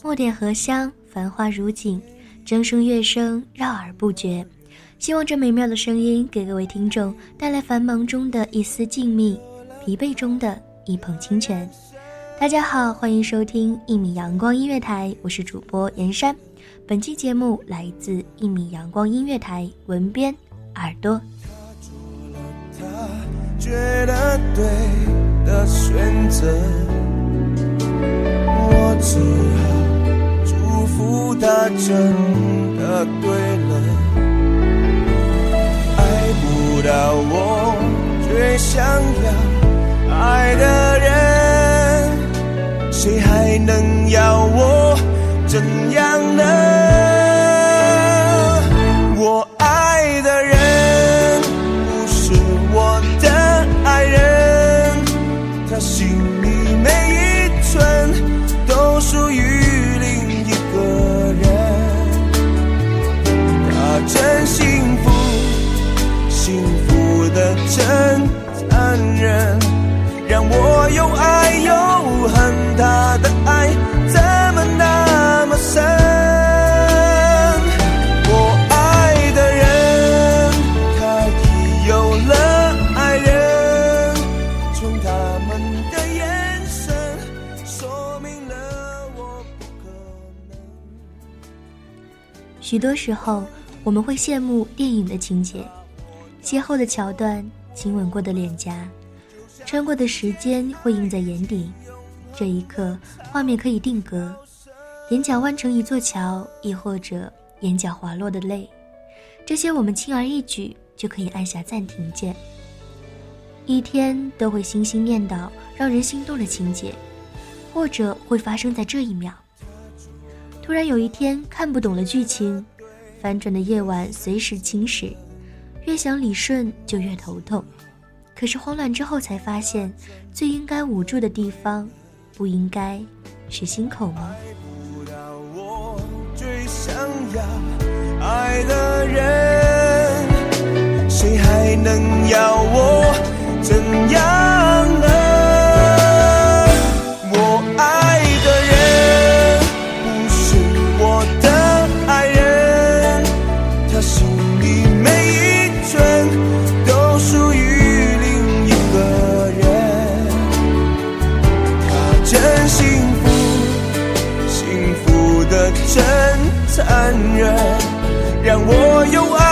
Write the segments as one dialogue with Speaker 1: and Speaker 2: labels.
Speaker 1: 墨点荷香，繁花如锦，筝声乐声绕耳不绝。希望这美妙的声音给各位听众带来繁忙中的一丝静谧，疲惫中的一捧清泉。大家好，欢迎收听一米阳光音乐台，我是主播严山。本期节目来自一米阳光音乐台文编耳朵。
Speaker 2: 觉得对的选择，真的对了。爱不到我最想要爱的人，谁还能要我怎样呢？
Speaker 1: 许多时候，我们会羡慕电影的情节，邂逅的桥段，亲吻过的脸颊，穿过的时间会印在眼底。这一刻，画面可以定格，眼角弯成一座桥，亦或者眼角滑落的泪，这些我们轻而易举就可以按下暂停键。一天都会心心念叨让人心动的情节，或者会发生在这一秒。突然有一天看不懂了剧情，反转的夜晚随时侵蚀，越想理顺就越头痛。可是慌乱之后才发现，最应该捂住的地方，不应该是心口吗？
Speaker 2: 不到我最想要让我又爱。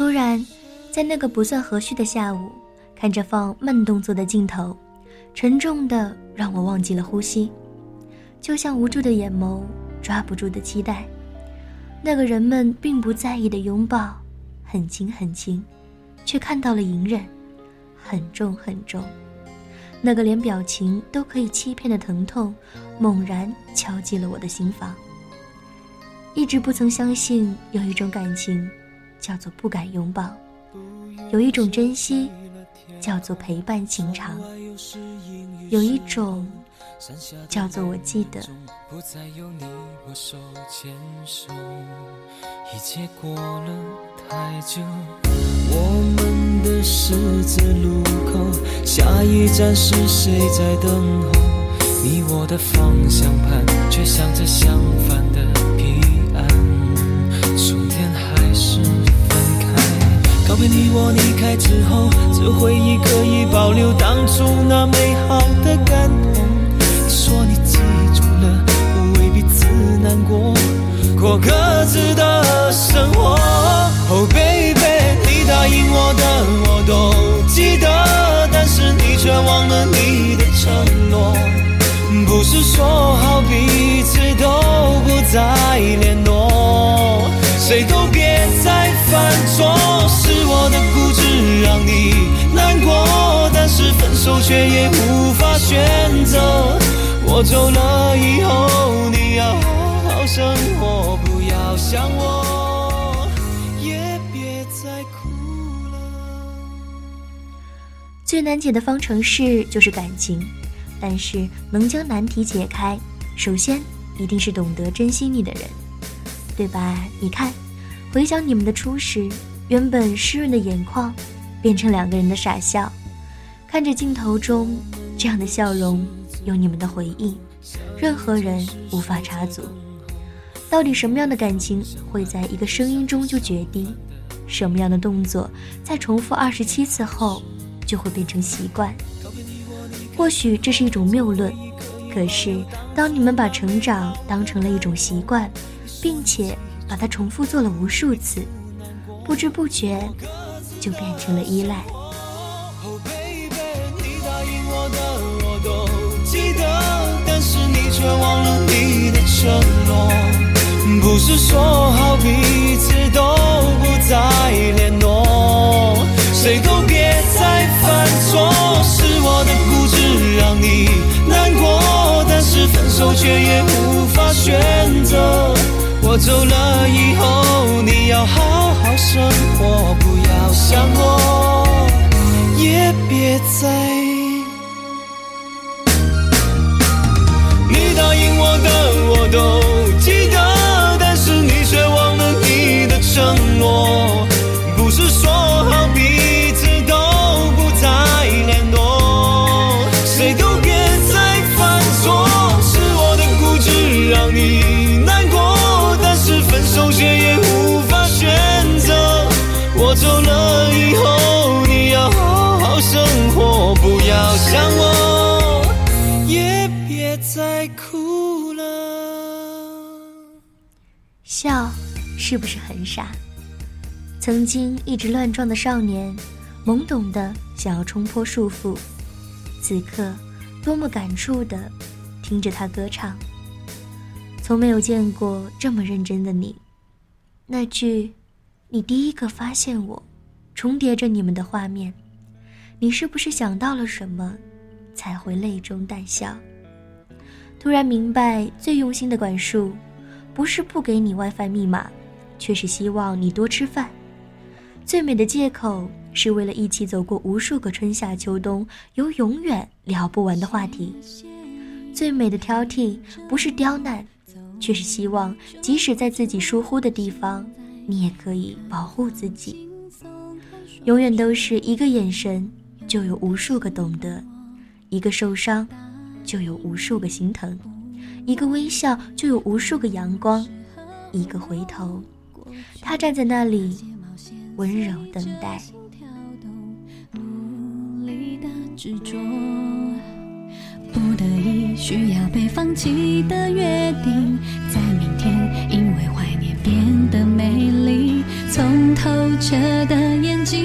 Speaker 1: 突然，在那个不算和煦的下午，看着放慢动作的镜头，沉重的让我忘记了呼吸，就像无助的眼眸，抓不住的期待。那个人们并不在意的拥抱，很轻很轻，却看到了隐忍，很重很重。那个连表情都可以欺骗的疼痛，猛然敲击了我的心房。一直不曾相信有一种感情，叫做不敢拥抱；有一种珍惜，叫做陪伴情长；有一种，叫做我记得。
Speaker 3: 不再有你我手牵手，一切过了太久。我们的十字路口，下一站是谁在等候？你我的方向盘却向着相反的别你我离开之后，这回忆可以保留当初那美好的感动。你说你记住了，不为彼此难过，过各自的生活。Oh baby，你答应我的我都记得，是分手却也无法选择。我走了以后，你要好好生活，不要想我，也别再哭了。
Speaker 1: 最难解的方程式就是感情，但是能将难题解开，首先一定是懂得珍惜你的人，对吧？你看，回想你们的初识，原本湿润的眼眶，变成两个人的傻笑，看着镜头中这样的笑容，有你们的回忆，任何人无法插足。到底什么样的感情会在一个声音中就决定？什么样的动作在重复二十七次后就会变成习惯？或许这是一种谬论，可是当你们把成长当成了一种习惯，并且把它重复做了无数次，不知不觉就变成了依赖。
Speaker 3: 却忘了你的承诺。不是说好彼此都不再联络，谁都别再犯错。是我的固执让你难过，但是分手却也无法选择。我走了以后，你要好好生活，不要想我。也别再。我的我都记得，但是你却忘了你的承诺，不是说好彼此都不再联络，谁都别再犯错，是我的固执让你难过，但是分手却也无法选择，我走了以后，你要好好生活，不要想我，也别再哭。
Speaker 1: 笑，是不是很傻？曾经一直乱撞的少年，懵懂的想要冲破束缚，此刻多么感触的听着他歌唱。从没有见过这么认真的你。那句“你第一个发现我”，重叠着你们的画面。你是不是想到了什么，才会泪中带笑？突然明白，最用心的管束，不是不给你 WiFi 密码，却是希望你多吃饭。最美的借口是为了一起走过无数个春夏秋冬，有永远聊不完的话题。最美的挑剔不是刁难，却是希望即使在自己疏忽的地方，你也可以保护自己。永远都是一个眼神，就有无数个懂得；一个受伤，就有无数个心疼；一个微笑，就有无数个阳光；一个回头，他站在那里，温柔等待。
Speaker 4: 努力的执着，不得已需要被放弃的约定，在明天因为怀念变得美丽。从透彻的眼睛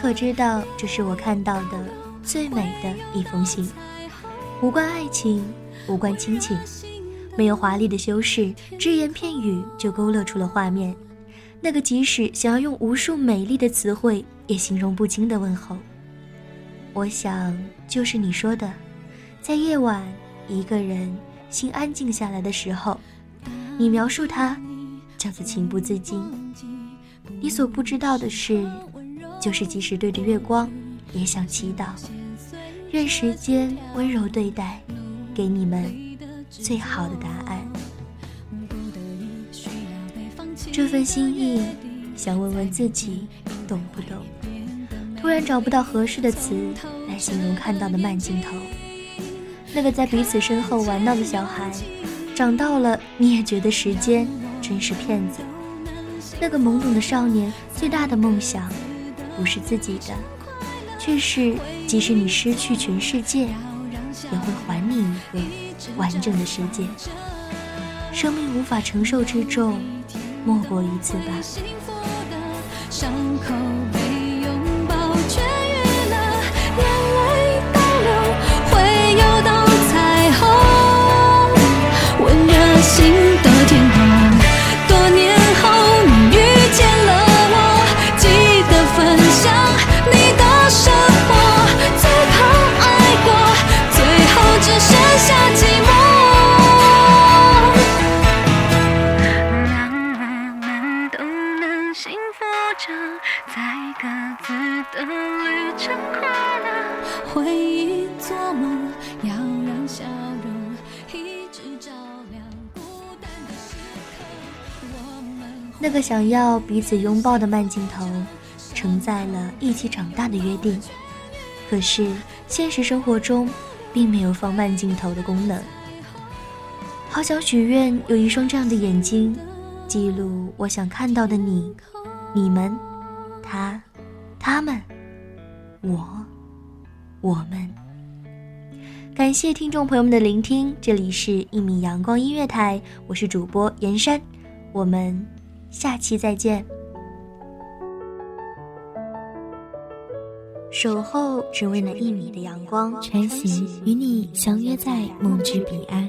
Speaker 1: 可知道，这是我看到的最美的一封信，无关爱情，无关亲情，没有华丽的修饰，只言片语就勾勒出了画面。那个即使想要用无数美丽的词汇也形容不清的问候，我想就是你说的，在夜晚一个人心安静下来的时候，你描述它叫做情不自禁。你所不知道的是，就是即使对着月光，也想祈祷，愿时间温柔对待，给你们最好的答案。这份心意，想问问自己懂不懂？突然找不到合适的词来形容看到的慢镜头。那个在彼此身后玩闹的小孩，长到了你也觉得时间真是骗子。那个懵懂的少年，最大的梦想，不是自己的，却是即使你失去全世界，也会还你一个完整的世界。生命无法承受之重，莫过于此吧。
Speaker 4: 伤口被拥抱在各自的旅程快乐。回忆做梦，要让笑容一直照亮孤单的时刻。我们
Speaker 1: 那个想要彼此拥抱的慢镜头，承载了一起长大的约定。可是现实生活中，并没有放慢镜头的功能。好想许愿有一双这样的眼睛，记录我想看到的你、你们、他、他们、我、我们。感谢听众朋友们的聆听，这里是一米阳光音乐台，我是主播严山，我们下期再见。守候只为那一米的阳光，
Speaker 5: 穿行与你相约在梦之彼岸。